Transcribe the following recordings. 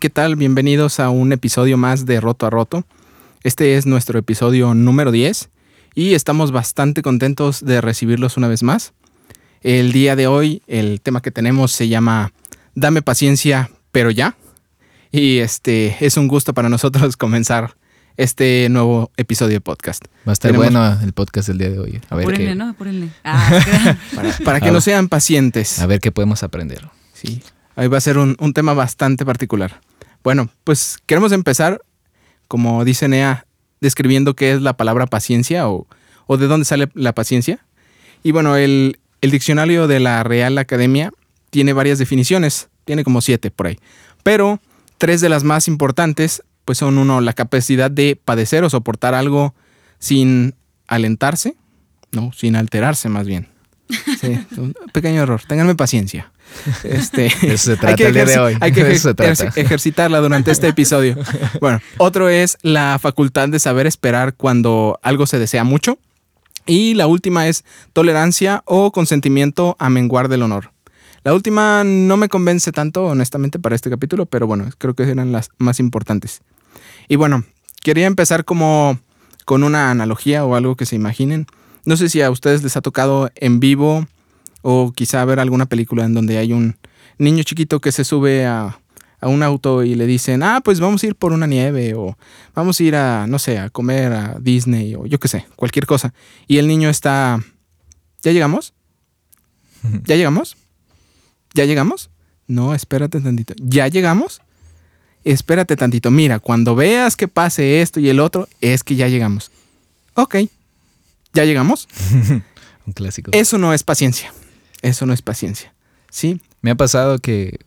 ¿qué tal? Bienvenidos a un episodio más de Roto a Roto. Este es nuestro episodio número 10 y estamos bastante contentos de recibirlos una vez más. El día de hoy el tema que tenemos se llama Dame paciencia, pero ya. Y este es un gusto para nosotros comenzar este nuevo episodio de podcast. Va a estar Tenemos- bueno el podcast del día de hoy. A ver, Apúrenle, qué, ¿no? Apúrenle. Ah, Para, para que A no sean pacientes. a ver qué podemos aprender. Sí, ahí va a ser un, un tema bastante particular. Bueno, pues queremos empezar, como dice Nea, describiendo qué es la palabra paciencia o, de dónde sale la paciencia. Y bueno, el, el diccionario de la Real Academia tiene varias definiciones, tiene como siete por ahí. Pero tres de las más importantes, pues son uno, la capacidad de padecer o soportar algo sin alentarse, no, sin alterarse más bien. Sí, un pequeño error, ténganme paciencia. Este, eso se hay trata que el día de hoy. Hay que se trata. ejercitarla durante este episodio. Bueno, otro es la facultad de saber esperar cuando algo se desea mucho. Y la última es tolerancia o consentimiento a menguar del honor. La última no me convence tanto, honestamente, para este capítulo, pero bueno, creo que eran las más importantes. Y bueno, quería empezar como con una analogía o algo que se imaginen. No sé si a ustedes les ha tocado en vivo o quizá ver alguna película en donde hay un niño chiquito que se sube a, a un auto y le dicen, ah, pues vamos a ir por una nieve o vamos a ir a, no sé, a comer a Disney o yo qué sé, cualquier cosa. Y el niño está, ¿ya llegamos? ¿Ya llegamos? ¿Ya llegamos? No, espérate tantito. ¿Ya llegamos? Espérate tantito. Mira, cuando veas que pase esto y el otro, es que ya llegamos. Ok. ¿Ya llegamos? Un clásico. Eso no es paciencia. Eso no es paciencia. ¿Sí? Me ha pasado que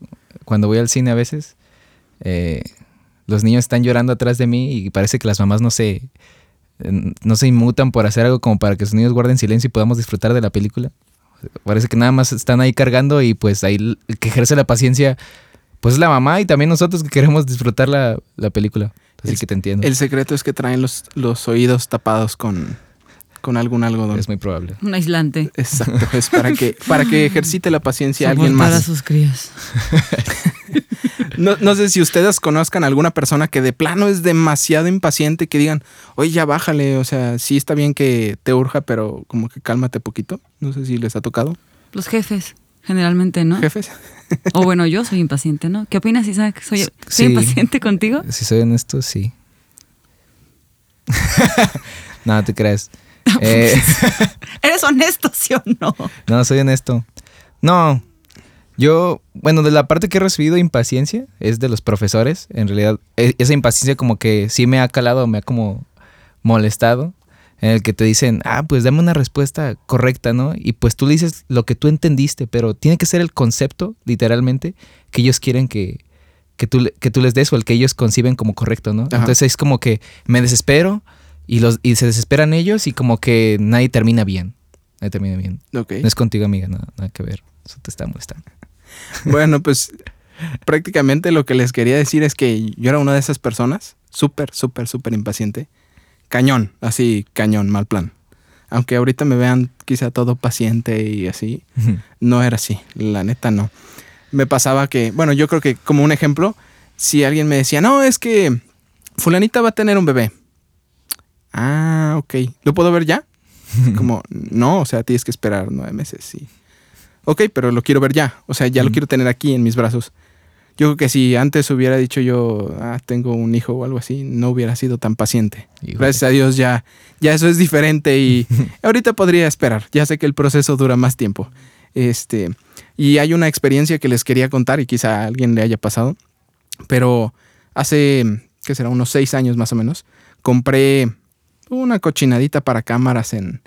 cuando voy al cine a veces, eh, los niños están llorando atrás de mí y parece que las mamás no se, no se inmutan por hacer algo como para que sus niños guarden silencio y podamos disfrutar de la película. Parece que nada más están ahí cargando y pues ahí el que ejerce la paciencia, pues es la mamá y también nosotros que queremos disfrutar la, la película. Así El- que te entiendo. El secreto es que traen los, los oídos tapados con, con algún algodón. es muy probable. un aislante. Exacto, es para que, para que ejercite la paciencia alguien a más. sus crías. No, no sé si ustedes conozcan a alguna persona que de plano es demasiado impaciente, que digan, oye, ya bájale, o sea, sí está bien que te urja, pero como que cálmate poquito. No sé si les ha tocado, Los jefes, generalmente, ¿no? jefes. O bueno, yo soy impaciente, ¿no? ¿Qué opinas, Isaac? ¿Soy, soy impaciente contigo? Si soy honesto, sí. no, te creas. Eh, ¿Eres honesto, sí o no? no, soy honesto. No, yo, bueno, de la parte que he recibido impaciencia es de los profesores. En realidad, e- esa impaciencia como que sí me ha calado, me ha como molestado. En el que te dicen, ah, pues dame una respuesta correcta, ¿no? Y pues tú le dices lo que tú entendiste, pero tiene que ser el concepto, literalmente, que ellos quieren que, que, tú, que tú les des o el que ellos conciben como correcto, ¿no? Ajá. Entonces es como que me desespero y, los, y se desesperan ellos y como que nadie termina bien. Nadie termina bien. No es contigo, amiga, nada, nada que ver. Eso te está molestando. Bueno, pues prácticamente lo que les quería decir es que yo era una de esas personas, súper, súper, súper impaciente. Cañón, así, cañón, mal plan. Aunque ahorita me vean quizá todo paciente y así, no era así, la neta no. Me pasaba que, bueno, yo creo que como un ejemplo, si alguien me decía, no, es que fulanita va a tener un bebé. Ah, ok. ¿Lo puedo ver ya? Como, no, o sea, tienes que esperar nueve meses, sí. Ok, pero lo quiero ver ya. O sea, ya lo quiero tener aquí en mis brazos. Yo creo que si antes hubiera dicho yo, ah, tengo un hijo o algo así, no hubiera sido tan paciente. Híjole. Gracias a Dios ya, ya eso es diferente y ahorita podría esperar. Ya sé que el proceso dura más tiempo. Este, y hay una experiencia que les quería contar y quizá a alguien le haya pasado, pero hace, ¿qué será? Unos seis años más o menos, compré una cochinadita para cámaras en,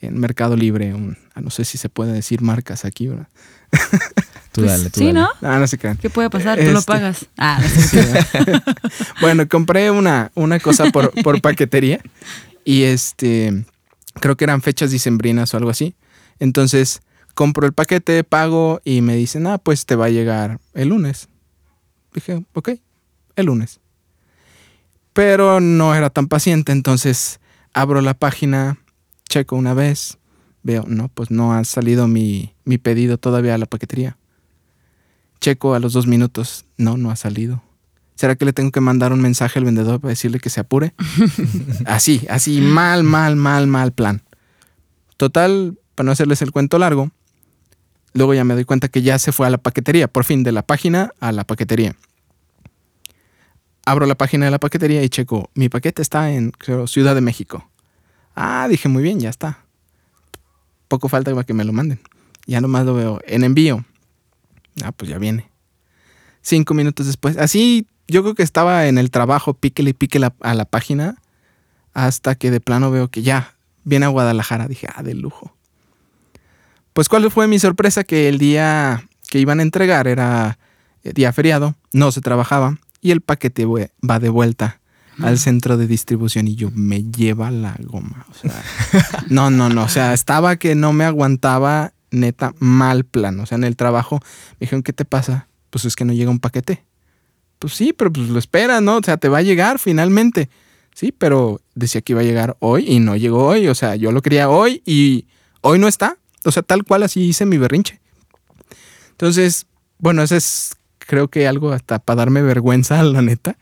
en Mercado Libre. un- ah, no sé si se puede decir marcas aquí, ¿verdad? Tú Pues, dale, tú sí, dale. ¿no? Ah, no se crean. ¿Qué puede pasar? Tú lo Este- pagas. Ah, no sé. bueno, compré una, una cosa por, por paquetería y este, creo que eran fechas dicembrinas o algo así. Entonces, compro el paquete, pago y me dicen, ah, pues te va a llegar el lunes. Dije, ok, el lunes. Pero no era tan paciente, entonces abro la página, checo una vez, veo, no, pues no ha salido mi, mi pedido todavía a la paquetería. Checo a los dos minutos, no, no ha salido. ¿Será que le tengo que mandar un mensaje al vendedor para decirle que se apure? así, así, mal, mal, mal, mal plan. Total, para no hacerles el cuento largo, luego ya me doy cuenta que ya se fue a la paquetería, por fin, de la página a la paquetería. Abro la página de la paquetería y checo, mi paquete está en Ciudad de México. Ah, dije, muy bien, ya está. Poco falta para que me lo manden. Ya nomás lo veo en envío. Ah, pues ya viene. Cinco minutos después. Así, yo creo que estaba en el trabajo, píquele y píquele a la página, hasta que de plano veo que ya viene a Guadalajara. Dije, ah, de lujo. Pues, ¿cuál fue mi sorpresa? Que el día que iban a entregar era eh, día feriado, no se trabajaba y el paquete va de vuelta al centro de distribución y yo me lleva la goma. O sea, no, no, no. O sea, estaba que no me aguantaba, neta, mal plan. O sea, en el trabajo me dijeron, ¿qué te pasa? Pues es que no llega un paquete. Pues sí, pero pues lo espera, ¿no? O sea, te va a llegar finalmente. Sí, pero decía que iba a llegar hoy y no llegó hoy. O sea, yo lo quería hoy y hoy no está. O sea, tal cual así hice mi berrinche. Entonces, bueno, ese es creo que algo hasta para darme vergüenza, la neta.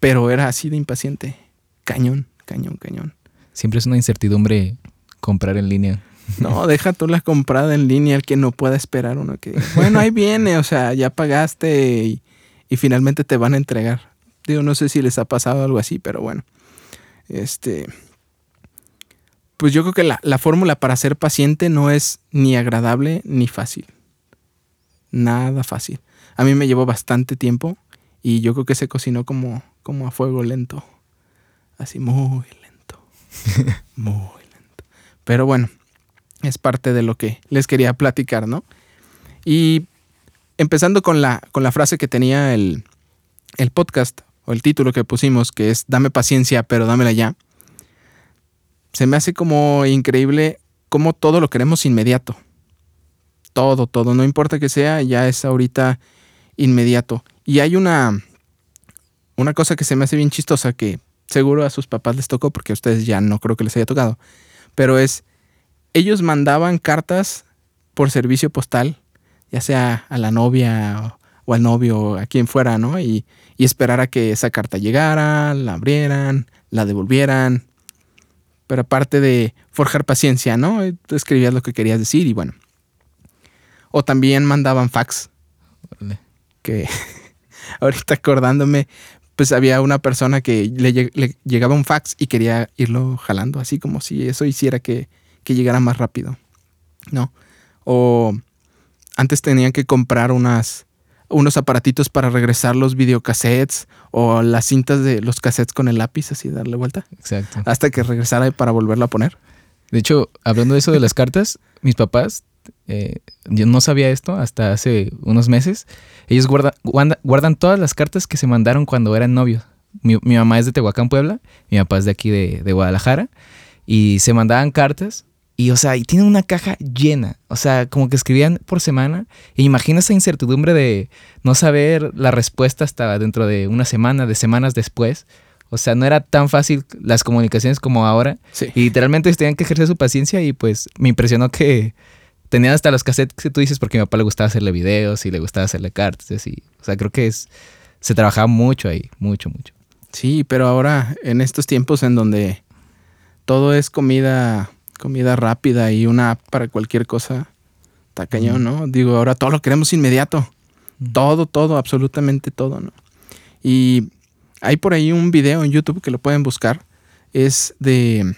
Pero era así de impaciente. Cañón, cañón, cañón. Siempre es una incertidumbre comprar en línea. No, deja tú la comprada en línea, el que no pueda esperar uno que, bueno, ahí viene, o sea, ya pagaste y, y, finalmente te van a entregar. Digo, no sé si les ha pasado algo así, pero bueno. Este, pues yo creo que la, la fórmula para ser paciente no es ni agradable ni fácil. Nada fácil. A mí me llevó bastante tiempo y yo creo que se cocinó como, como a fuego lento. Así muy lento. muy lento. Pero bueno, es parte de lo que les quería platicar, ¿no? Y empezando con la, con la frase que tenía el, el podcast o el título que pusimos, que es Dame paciencia, pero dámela ya. Se me hace como increíble cómo todo lo queremos inmediato. Todo, todo, no importa que sea, ya es ahorita inmediato. Y hay una, una cosa que se me hace bien chistosa que seguro a sus papás les tocó porque a ustedes ya no creo que les haya tocado. Pero es, ellos mandaban cartas por servicio postal, ya sea a la novia o, al novio a quien fuera, ¿no? Y, y esperar a que esa carta llegara, la abrieran, la devolvieran. Pero aparte de forjar paciencia, ¿no? Escribías lo que querías decir y bueno. O también mandaban fax que ahorita acordándome, pues había una persona que le, llegaba un fax y quería irlo jalando, así como si eso hiciera que, llegara más rápido, ¿no? O antes tenían que comprar unas, unos aparatitos para regresar los videocassettes o las cintas de los cassettes con el lápiz, así darle vuelta. Exacto. Hasta que regresara para volverlo a poner. De hecho, hablando de eso de las cartas, mis papás eh, yo no sabía esto hasta hace unos meses. Ellos guardan todas las cartas que se mandaron cuando eran novios. Mi, mamá es de Tehuacán, Puebla. Mi papá es de aquí de, Guadalajara. Y se mandaban cartas. Y, o sea, y tienen una caja llena. O sea, como que escribían por semana. E imagina esa incertidumbre de no saber la respuesta hasta dentro de una semana, de semanas después. O sea, no era tan fácil las comunicaciones como ahora. Y literalmente tenían que ejercer su paciencia y pues me impresionó que tenían hasta los cassettes que tú dices porque a mi papá le gustaba hacerle videos y le gustaba hacerle cartas y, o sea, creo que es, se trabajaba mucho ahí, mucho, mucho. Sí, pero ahora en estos tiempos en donde todo es comida, comida rápida y una para cualquier cosa, está cañón, ¿no? Digo, ahora todo lo queremos inmediato. Todo, todo, absolutamente todo, ¿no? Y hay por ahí un video en YouTube que lo pueden buscar. Es de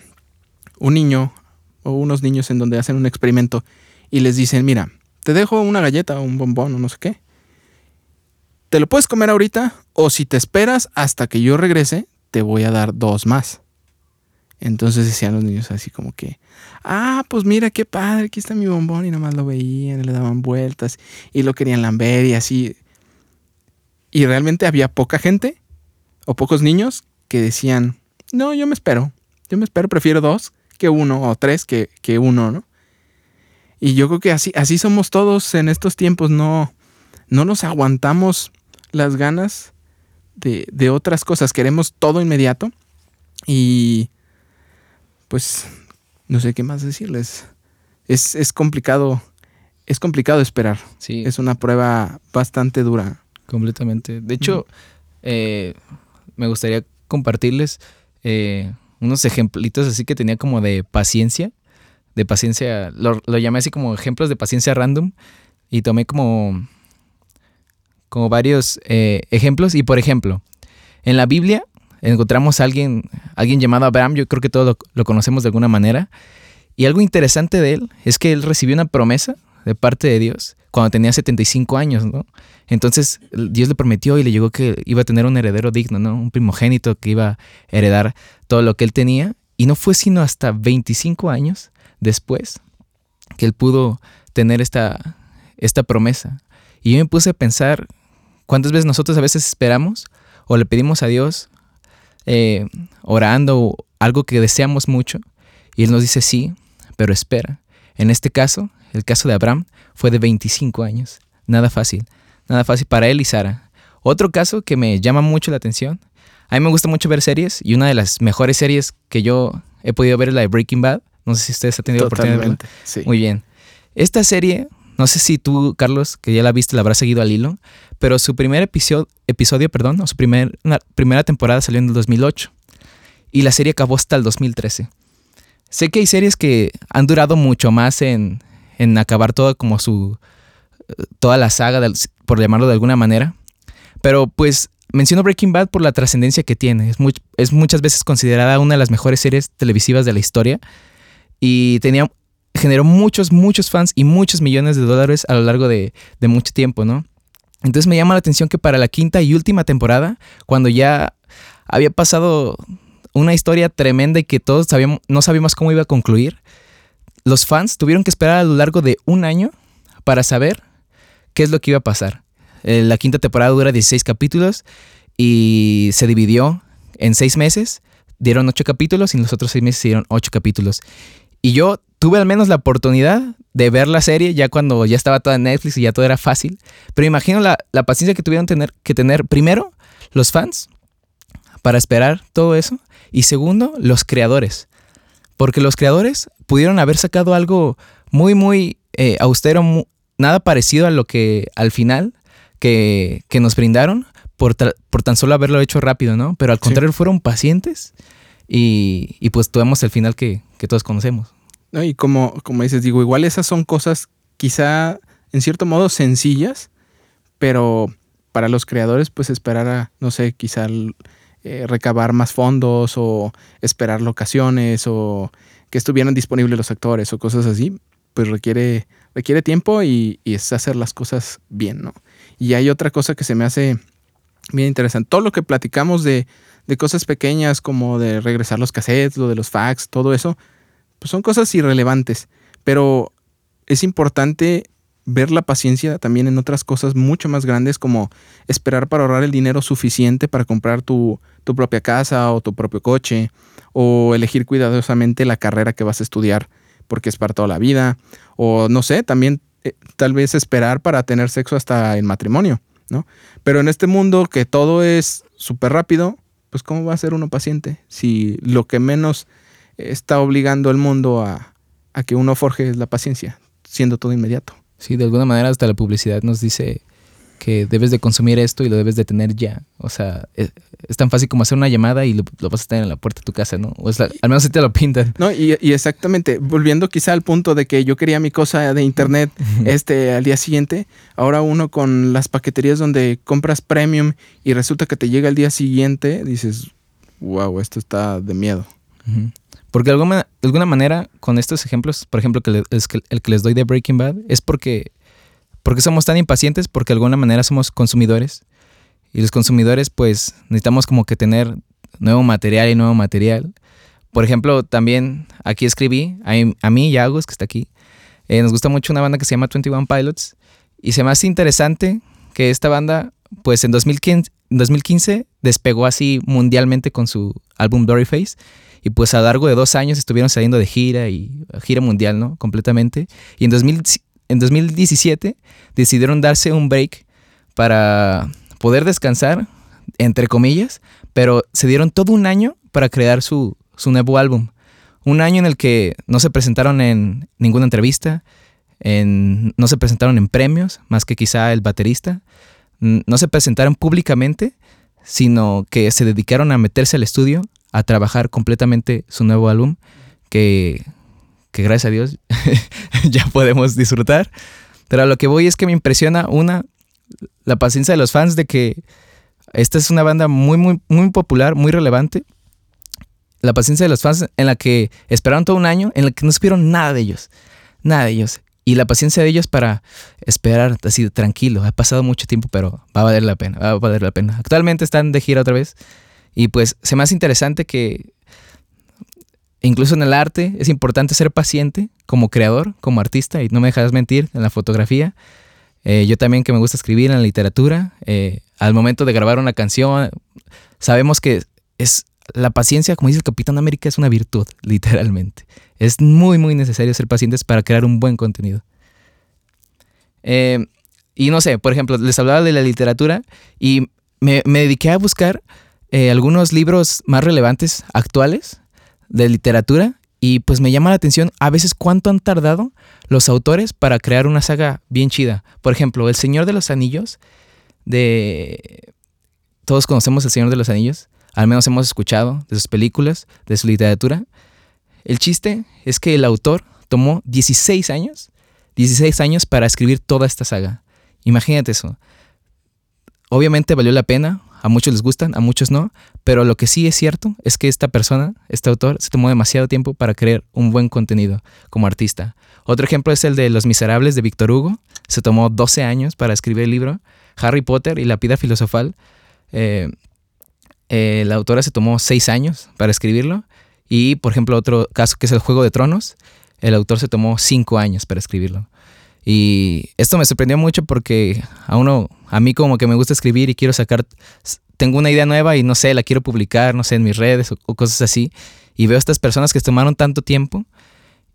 un niño o unos niños en donde hacen un experimento y les dicen, mira, te dejo una galleta o un bombón o no sé qué. Te lo puedes comer ahorita o si te esperas hasta que yo regrese, te voy a dar dos más. Entonces decían los niños así como que, ah, pues mira qué padre, aquí está mi bombón y nada más lo veían, le daban vueltas y lo querían lamber y así. Y realmente había poca gente o pocos niños que decían, no, yo me espero, yo me espero, prefiero dos que uno o tres que, que uno, ¿no? Y yo creo que así, así somos todos en estos tiempos, no, no nos aguantamos las ganas de, de otras cosas, queremos todo inmediato y pues no sé qué más decirles. Es, es complicado, es complicado esperar. Sí. Es una prueba bastante dura. Completamente. De hecho, eh, me gustaría compartirles eh, unos ejemplitos así que tenía como de paciencia. De paciencia, lo, llamé así como ejemplos de paciencia random. Y tomé como, como varios eh, ejemplos. Y por ejemplo, en la Biblia encontramos a alguien, alguien llamado Abraham, yo creo que todos lo, lo conocemos de alguna manera. Y algo interesante de él es que él recibió una promesa de parte de Dios cuando tenía 75 años, ¿no? Entonces Dios le prometió y le llegó que iba a tener un heredero digno, ¿no? Un primogénito que iba a heredar todo lo que él tenía. Y no fue sino hasta 25 años después que él pudo tener esta, esta promesa. Y yo me puse a pensar cuántas veces nosotros a veces esperamos o le pedimos a Dios eh, orando algo que deseamos mucho y Él nos dice sí, pero espera. En este caso, el caso de Abraham fue de 25 años. Nada fácil. Nada fácil para él y Sara. Otro caso que me llama mucho la atención. A mí me gusta mucho ver series y una de las mejores series que yo he podido ver es la de Breaking Bad. No sé si ustedes han tenido la oportunidad de verla. Sí. Muy bien. Esta serie, no sé si tú, Carlos, que ya la viste, la habrás seguido al hilo, pero su primer episodio, episodio perdón, o su primer, primera temporada salió en el 2008 y la serie acabó hasta el 2013. Sé que hay series que han durado mucho más en, en acabar toda como su toda la saga, por llamarlo de alguna manera. Pero pues menciono Breaking Bad por la trascendencia que tiene. Es, muy- es muchas veces considerada una de las mejores series televisivas de la historia. Y tenía, generó muchos, muchos fans y muchos millones de dólares a lo largo de, mucho tiempo, ¿no? Entonces me llama la atención que para la quinta y última temporada, cuando ya había pasado una historia tremenda y que todos sabíamos, no sabíamos cómo iba a concluir, los fans tuvieron que esperar a lo largo de un año para saber qué es lo que iba a pasar. Eh, la quinta temporada dura 16 capítulos y se dividió en seis meses. Dieron ocho capítulos y en los otros seis meses se dieron ocho capítulos. Y yo tuve al menos la oportunidad de ver la serie ya cuando ya estaba toda en Netflix y ya todo era fácil. Pero imagino la, la paciencia que tuvieron tener, que tener primero los fans para esperar todo eso. Y segundo, los creadores. Porque los creadores pudieron haber sacado algo muy, muy eh, austero, nada parecido a lo que al final que, que nos brindaron por, por tan solo haberlo hecho rápido, ¿no? Pero al Sí. contrario, fueron pacientes y, y pues tuvimos el final que, que todos conocemos. ¿No? Y como, como dices, digo, igual esas son cosas quizá en cierto modo sencillas, pero para los creadores, pues esperar a, no sé, quizá eh, recabar más fondos o esperar locaciones o que estuvieran disponibles los actores o cosas así, pues requiere, requiere tiempo y, y es hacer las cosas bien, ¿no? Y hay otra cosa que se me hace bien interesante. Todo lo que platicamos de, de cosas pequeñas como de regresar los cassettes, lo de los fax, todo eso, pues son cosas irrelevantes, pero es importante ver la paciencia también en otras cosas mucho más grandes como esperar para ahorrar el dinero suficiente para comprar tu, tu propia casa o tu propio coche o elegir cuidadosamente la carrera que vas a estudiar porque es para toda la vida o no sé, también eh, tal vez esperar para tener sexo hasta el matrimonio, ¿no? Pero en este mundo que todo es súper rápido, pues ¿cómo va a ser uno paciente si lo que menos está obligando al mundo a, a que uno forje la paciencia, siendo todo inmediato. Sí, de alguna manera hasta la publicidad nos dice que debes de consumir esto y lo debes de tener ya. O sea, es, es tan fácil como hacer una llamada y lo, lo vas a tener en la puerta de tu casa, ¿no? O es la- al menos así te lo pintan. No, y, y exactamente, volviendo quizá al punto de que yo quería mi cosa de internet este al día siguiente, ahora uno con las paqueterías donde compras premium y resulta que te llega al día siguiente, dices, wow, esto está de miedo. Porque de alguna, de alguna manera, con estos ejemplos, por ejemplo, que el que les doy de Breaking Bad, es porque, porque somos tan impacientes, porque de alguna manera somos consumidores. Y los consumidores, pues, necesitamos como que tener nuevo material y nuevo material. Por ejemplo, también aquí escribí, a, a mí y a Agus, que está aquí, eh, nos gusta mucho una banda que se llama 21 Pilots. Y se me hace interesante que esta banda, pues en 2015, 2015 despegó así mundialmente con su álbum Dory Face. Y pues a lo largo de dos años estuvieron saliendo de gira y gira mundial, ¿no? Completamente. Y en, 2000 en 2017 decidieron darse un break para poder descansar, entre comillas, pero se dieron todo un año para crear su, su nuevo álbum. Un año en el que no se presentaron en ninguna entrevista, en- no se presentaron en premios, más que quizá el baterista. No se presentaron públicamente, sino que se dedicaron a meterse al estudio, a trabajar completamente su nuevo álbum, que, que gracias a Dios ya podemos disfrutar. Pero a lo que voy es que me impresiona una, la paciencia de los fans de que esta es una banda muy, muy, muy popular, muy relevante. La paciencia de los fans en la que esperaron todo un año, en la que no supieron nada de ellos. Nada de ellos. Y la paciencia de ellos para esperar así tranquilo. Ha pasado mucho tiempo, pero va a valer la pena. Va a valer la pena. Actualmente están de gira otra vez. Y pues se me hace interesante que incluso en el arte es importante ser paciente como creador, como artista. Y no me dejas mentir en la fotografía. Eh, yo también que me gusta escribir en la literatura. Eh, al momento de grabar una canción, sabemos que es la paciencia, como dice el Capitán América, es una virtud, literalmente. Es muy, muy necesario ser pacientes para crear un buen contenido. Eh, y no sé, por ejemplo, les hablaba de la literatura y me, dediqué a buscar eh, algunos libros más relevantes, actuales, de literatura. Y pues me llama la atención a veces cuánto han tardado los autores para crear una saga bien chida. Por ejemplo, El Señor de los Anillos, de... Todos conocemos El Señor de los Anillos al menos hemos escuchado de sus películas, de su literatura. El chiste es que el autor tomó 16 años, 16 años para escribir toda esta saga. Imagínate eso. Obviamente valió la pena, a muchos les gustan, a muchos no, pero lo que sí es cierto es que esta persona, este autor, se tomó demasiado tiempo para crear un buen contenido como artista. Otro ejemplo es el de Los Miserables de Víctor Hugo. Se tomó 12 años para escribir el libro. Harry Potter y la Pida Filosofal eh, eh, la autora se tomó seis años para escribirlo. Y, por ejemplo, otro caso que es el Juego de Tronos, el autor se tomó cinco años para escribirlo. Y esto me sorprendió mucho porque a uno, a mí como que me gusta escribir y quiero sacar, tengo una idea nueva y no sé, la quiero publicar, no sé, en mis redes o, cosas así. Y veo a estas personas que tomaron tanto tiempo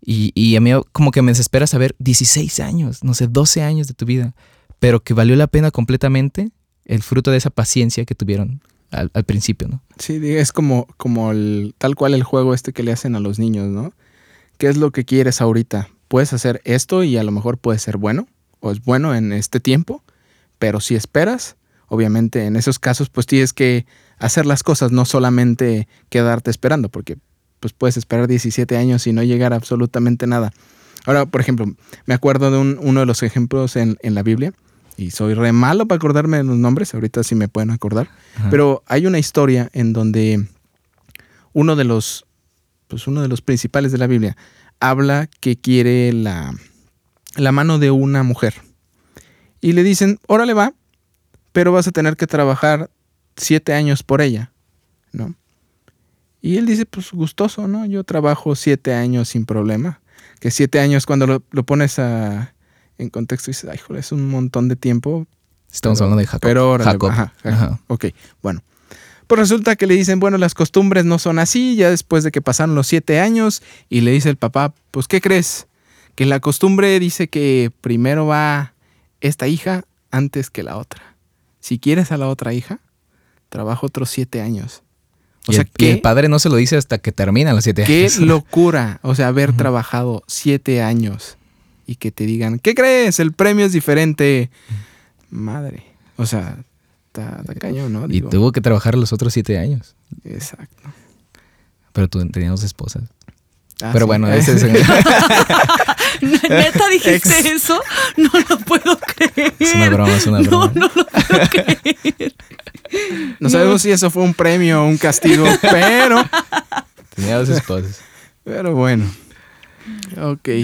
y, y, a mí como que me desespera saber 16 años, no sé, 12 años de tu vida, pero que valió la pena completamente el fruto de esa paciencia que tuvieron al, principio, ¿no? Sí, es como, como el, tal cual el juego este que le hacen a los niños, ¿no? ¿Qué es lo que quieres ahorita? Puedes hacer esto y a lo mejor puede ser bueno, o es bueno en este tiempo, pero si esperas, obviamente en esos casos pues tienes que hacer las cosas, no solamente quedarte esperando, porque pues puedes esperar 17 años y no llegar a absolutamente nada. Ahora, por ejemplo, me acuerdo de uno de los ejemplos en, en la Biblia, y soy re malo para acordarme de los nombres, ahorita sí me pueden acordar, pero hay una historia en donde uno de los, pues uno de los principales de la Biblia habla que quiere la, la mano de una mujer. Y le dicen, órale va, pero vas a tener que trabajar siete años por ella, ¿no? Y él dice, pues gustoso, ¿no? Yo trabajo siete años sin problema. Que siete años cuando lo pones a, en contexto dices, ay, joder, es un montón de tiempo. Estamos hablando de Jacob. Pero ahora, Jacob. Ajá, Ok, bueno. Pues resulta que le dicen, bueno, las costumbres no son así, ya después de que pasaron los siete años, y le dice el papá, pues, ¿qué crees? Que la costumbre dice que primero va esta hija antes que la otra. Si quieres a la otra hija, trabaja otros siete años. O sea, que el padre no se lo dice hasta que terminan los siete años. Qué locura, o sea, haber trabajado siete años y que te digan, ¿qué crees? El premio es diferente. Madre. O sea, está, cañón, ¿no? y tuvo que trabajar los otros siete años. Exacto. Pero tú tenías dos esposas. Ah, Pero bueno, ese es... ¿Neta dijiste eso? No lo puedo creer. Es una broma, es una broma. No, no lo puedo creer. No sabemos si eso fue un premio o un castigo, pero... Tenía dos esposas. Pero bueno.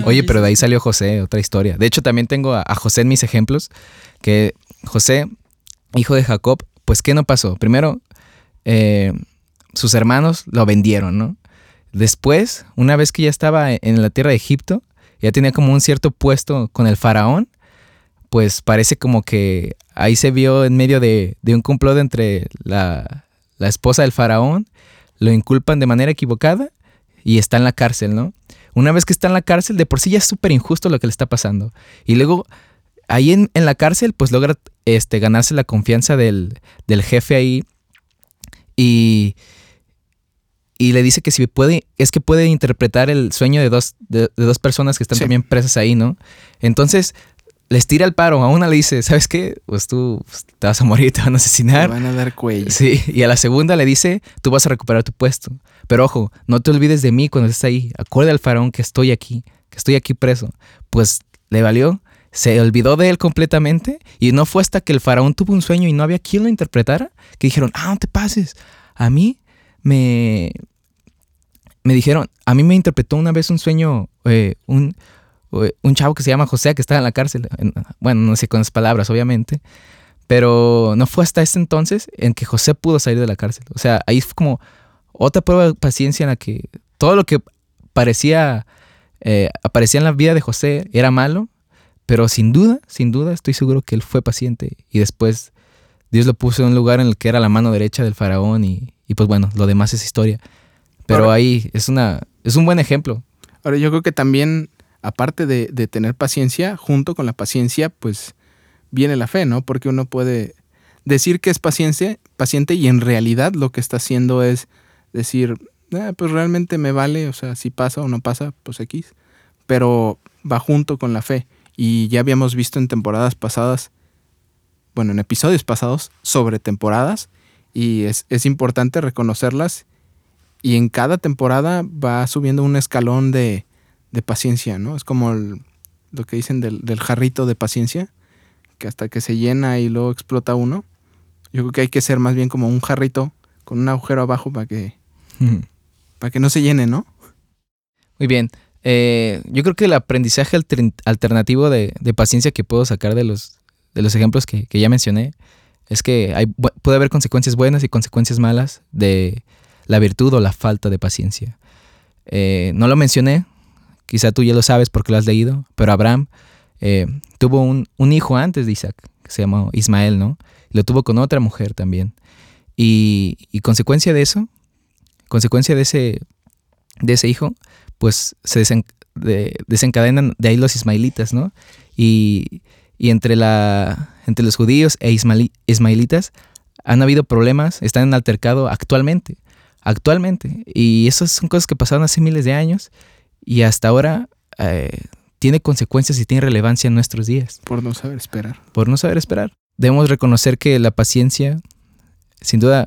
Oye, pero de ahí salió José, otra historia. De hecho, también tengo a, José en mis ejemplos, que José, hijo de Jacob, pues ¿qué no pasó? Primero, eh, sus hermanos lo vendieron, ¿no? Después, una vez que ya estaba en la tierra de Egipto, ya tenía como un cierto puesto con el faraón, pues parece como que ahí se vio en medio de, un complot entre la, la esposa del faraón, lo inculpan de manera equivocada y está en la cárcel, ¿no? Una vez que está en la cárcel, de por sí ya es súper injusto lo que le está pasando. Y luego, ahí en, la cárcel, pues logra este, ganarse la confianza del, jefe ahí. Y, y le dice que si puede, es que puede interpretar el sueño de dos, de, dos personas que están también presas ahí, ¿no? Entonces, les tira el paro. A una le dice, ¿sabes qué? Pues tú pues, te vas a morir, te van a Te asesinar. van a dar cuello. Sí, y a la segunda le dice, tú vas a recuperar tu puesto. Pero ojo, no te olvides de mí cuando estés ahí. Acuerda al faraón que estoy aquí, que estoy aquí preso. Pues le valió, se olvidó de él completamente y no fue hasta que el faraón tuvo un sueño y no había quien lo interpretara que dijeron, ah, no te pases. A mí me, me dijeron, a mí me interpretó una vez un sueño, eh, un, eh, un chavo que se llama José, que estaba en la cárcel. En- bueno, no sé con las palabras, obviamente. Pero no fue hasta ese entonces en que José pudo salir de la cárcel. O sea, ahí fue como otra prueba de paciencia en la que todo lo que parecía, eh, aparecía en la vida de José era malo, pero sin duda, sin duda, estoy seguro que él fue paciente y después Dios lo puso en un lugar en el que era la mano derecha del faraón y, y pues bueno, lo demás es historia. Pero Ahora- ahí es, una, es un buen ejemplo. Ahora, yo creo que también, aparte de, de tener paciencia, junto con la paciencia, pues viene la fe, ¿no? Porque uno puede decir que es paciente, paciente y en realidad lo que está haciendo es decir, "Ah, pues realmente me vale, o sea, si pasa o no pasa, pues X. Pero va junto con la fe. Y ya habíamos visto en temporadas pasadas, bueno, en episodios pasados, sobre temporadas. Y es, es importante reconocerlas. Y en cada temporada va subiendo un escalón de, de paciencia, ¿no? Es como el- lo que dicen del, del jarrito de paciencia, que hasta que se llena y luego explota uno. Yo creo que hay que ser más bien como un jarrito con un agujero abajo para que, para que no se llene, ¿no? Muy bien. Eh, yo creo que el aprendizaje alter- alternativo de, paciencia que puedo sacar de los, de los ejemplos que, ya mencioné es que puede haber consecuencias buenas y consecuencias malas de la virtud o la falta de paciencia. Eh, no lo mencioné, quizá tú ya lo sabes porque lo has leído, pero Abraham eh, tuvo un, hijo antes de Isaac, que se llamó Ismael, ¿no? Lo tuvo con otra mujer también. Y, y consecuencia de eso, consecuencia de ese, de ese hijo, pues se desen- de- desencadenan de ahí los ismaelitas, ¿no? Y, y entre, la, entre los judíos e ismaelitas han habido problemas, están en altercado actualmente, actualmente. Y esas son cosas que pasaron hace miles de años y hasta ahora eh, tiene consecuencias y tiene relevancia en nuestros días, Por no saber esperar. por no saber esperar. Debemos reconocer que la paciencia, sin duda,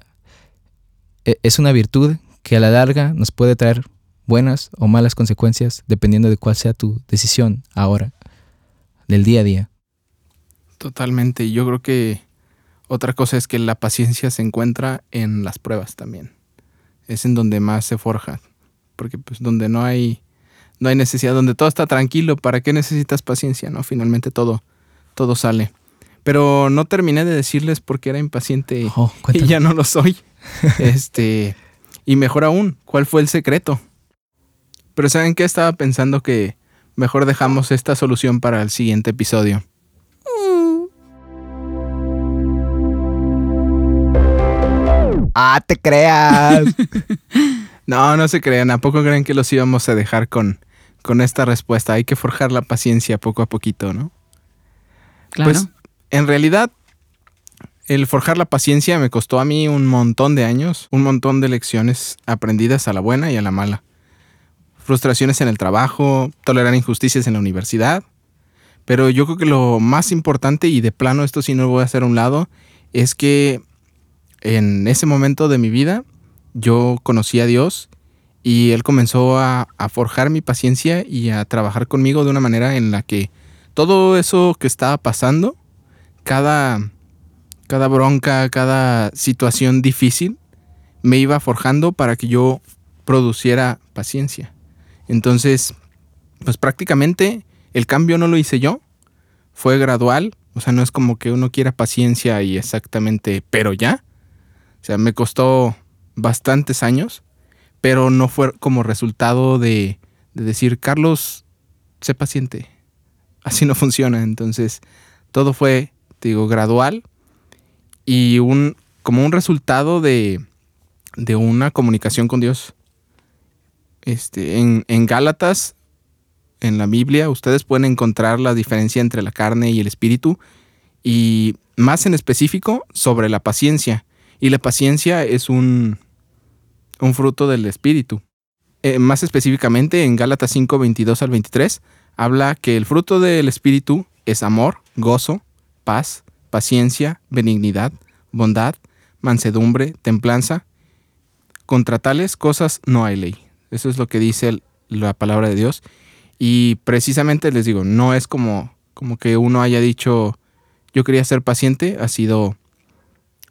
e- es una virtud que a la larga nos puede traer buenas o malas consecuencias dependiendo de cuál sea tu decisión ahora, del día a día. Totalmente. Y Yo creo que otra cosa es que la paciencia se encuentra en las pruebas también. Es en donde más se forja. Porque pues donde no hay, no hay necesidad, donde todo está tranquilo, ¿para qué necesitas paciencia? No, finalmente todo, todo sale. Pero no terminé de decirles por qué era impaciente Oh, y ya no lo soy. este, y mejor aún, ¿cuál fue el secreto? Pero ¿saben qué? Estaba pensando que mejor dejamos esta solución para el siguiente episodio. Ah, te creas. No, no se crean. ¿A poco creen que los íbamos a dejar con, con esta respuesta? Hay que forjar la paciencia poco a poquito, ¿no? Claro. Pues en realidad, el forjar la paciencia me costó a mí un montón de años, un montón de lecciones aprendidas a la buena y a la mala. Frustraciones en el trabajo, tolerar injusticias en la universidad. Pero yo creo que lo más importante, y de plano esto sí no lo voy a hacer a un lado, es que en ese momento de mi vida yo conocí a Dios y Él comenzó a, forjar mi paciencia y a trabajar conmigo de una manera en la que todo eso que estaba pasando, cada, cada bronca, cada situación difícil, me iba forjando para que yo produciera paciencia. Entonces, pues prácticamente el cambio no lo hice yo, fue gradual, o sea, no es como que uno quiera paciencia y exactamente, pero ya. O sea, me costó bastantes años, pero no fue como resultado de, de decir, Carlos, sé paciente. Así no funciona. Entonces, todo fue, te digo, gradual y un, como un resultado de, de una comunicación con Dios. Este, en, Gálatas, en la Biblia, ustedes pueden encontrar la diferencia entre la carne y el espíritu y más en específico sobre la paciencia. Y la paciencia es un, un fruto del espíritu. Eh, más específicamente en Gálatas 5, 22 al 23, habla que el fruto del espíritu es amor, gozo, paz, paciencia, benignidad, bondad, mansedumbre, templanza. Contra tales cosas no hay ley. Eso es lo que dice la palabra de Dios. Y precisamente les digo, no es como, como que uno haya dicho, yo quería ser paciente, ha sido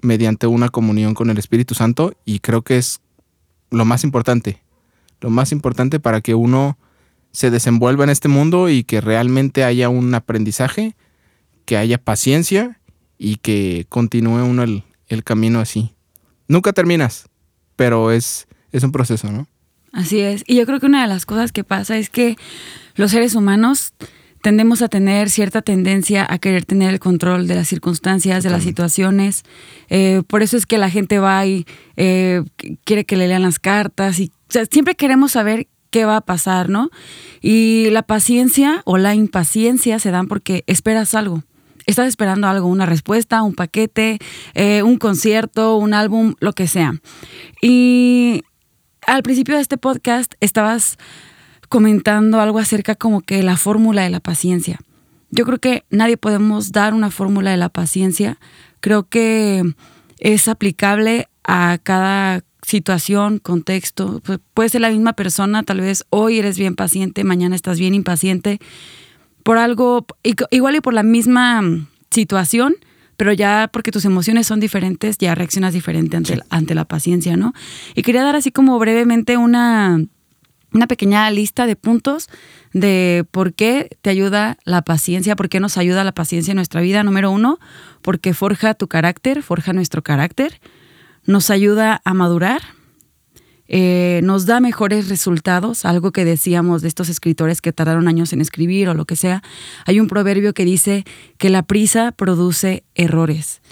mediante una comunión con el Espíritu Santo y creo que es lo más importante, lo más importante para que uno se desenvuelva en este mundo y que realmente haya un aprendizaje, que haya paciencia y que continúe uno el, el camino así. Nunca terminas, pero es, es un proceso, ¿no? Así es. Y yo creo que una de las cosas que pasa es que los seres humanos tendemos a tener cierta tendencia a querer tener el control de las circunstancias, de las situaciones. Eh, por eso es que la gente va y eh, quiere que le lean las cartas y siempre queremos saber qué va a pasar, ¿no? Y la paciencia o la impaciencia se dan porque esperas algo. Estás esperando algo, una respuesta, un paquete, eh, un concierto, un álbum, lo que sea. Y al principio de este podcast estabas comentando algo acerca como que la fórmula de la paciencia. Yo creo que nadie podemos dar una fórmula de la paciencia. Creo que es aplicable a cada situación, contexto. Puede ser la misma persona, tal vez hoy eres bien paciente, mañana estás bien impaciente. Por algo, igual y por la misma situación, pero ya porque tus emociones son diferentes, ya reaccionas diferente ante, ante la paciencia, ¿no? Y quería dar así como brevemente una una pequeña lista de puntos de por qué te ayuda la paciencia, por qué nos ayuda la paciencia en nuestra vida. Número uno, porque forja tu carácter, forja nuestro carácter, nos ayuda a madurar, eh, nos da mejores resultados, algo que decíamos de estos escritores que tardaron años en escribir o lo que sea. Hay un proverbio que dice que la prisa produce errores.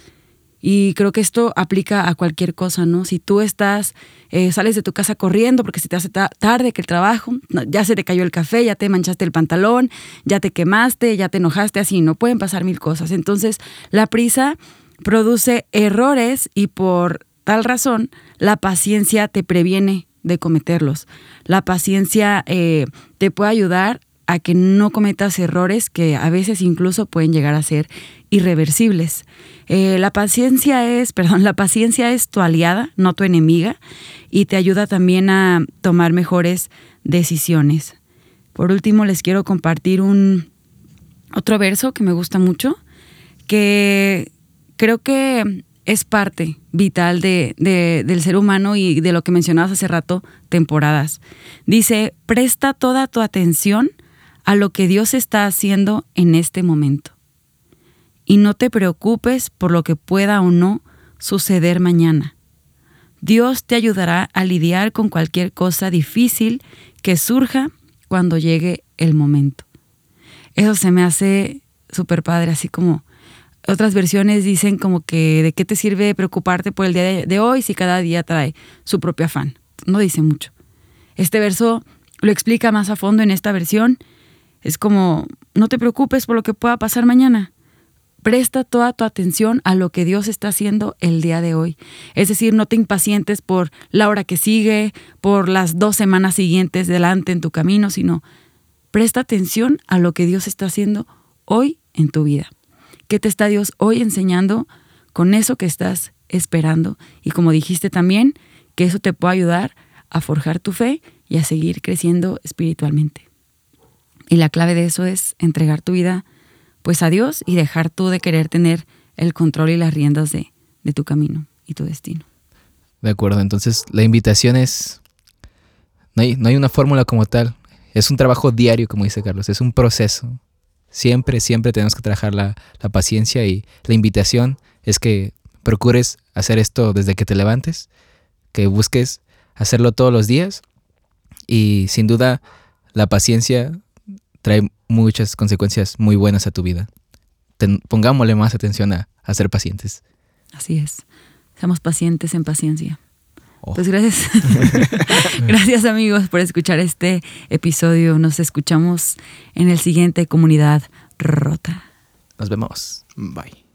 Y creo que esto aplica a cualquier cosa, ¿no? Si tú estás, eh, sales de tu casa corriendo porque se te hace tarde que el trabajo, ya se te cayó el café, ya te manchaste el pantalón, ya te quemaste, ya te enojaste, así, no pueden pasar mil cosas. Entonces, la prisa produce errores y por tal razón, la paciencia te previene de cometerlos. La paciencia eh, te puede ayudar a que no cometas errores que a veces incluso pueden llegar a ser irreversibles. Eh, la paciencia es, perdón, la paciencia es tu aliada, no tu enemiga, y te ayuda también a tomar mejores decisiones. Por último, les quiero compartir un otro verso que me gusta mucho, que creo que es parte vital de, del ser humano y de lo que mencionabas hace rato, temporadas. Dice, presta toda tu atención a lo que Dios está haciendo en este momento. Y no te preocupes por lo que pueda o no suceder mañana. Dios te ayudará a lidiar con cualquier cosa difícil que surja cuando llegue el momento. Eso se me hace súper padre, así como otras versiones dicen como que de qué te sirve preocuparte por el día de, hoy si cada día trae su propio afán. No dice mucho. Este verso lo explica más a fondo en esta versión es como, no te preocupes por lo que pueda pasar mañana. Presta toda tu atención a lo que Dios está haciendo el día de hoy. Es decir, no te impacientes por la hora que sigue, por las dos semanas siguientes delante en tu camino, sino presta atención a lo que Dios está haciendo hoy en tu vida. ¿Qué te está Dios hoy enseñando con eso que estás esperando? Y como dijiste también, que eso te pueda ayudar a forjar tu fe y a seguir creciendo espiritualmente. Y la clave de eso es entregar tu vida pues a Dios y dejar tú de querer tener el control y las riendas de, tu camino y tu destino. De acuerdo, entonces la invitación es, no hay, no hay una fórmula como tal, es un trabajo diario, como dice Carlos, es un proceso. Siempre, siempre tenemos que trabajar la, la paciencia y la invitación es que procures hacer esto desde que te levantes, que busques hacerlo todos los días y sin duda la paciencia trae muchas consecuencias muy buenas a tu vida. pongámosle más atención a, ser pacientes. Así es. Seamos pacientes en paciencia. Pues gracias. gracias amigos por escuchar este episodio. Nos escuchamos en el siguiente Comunidad Rota. Nos vemos. Bye.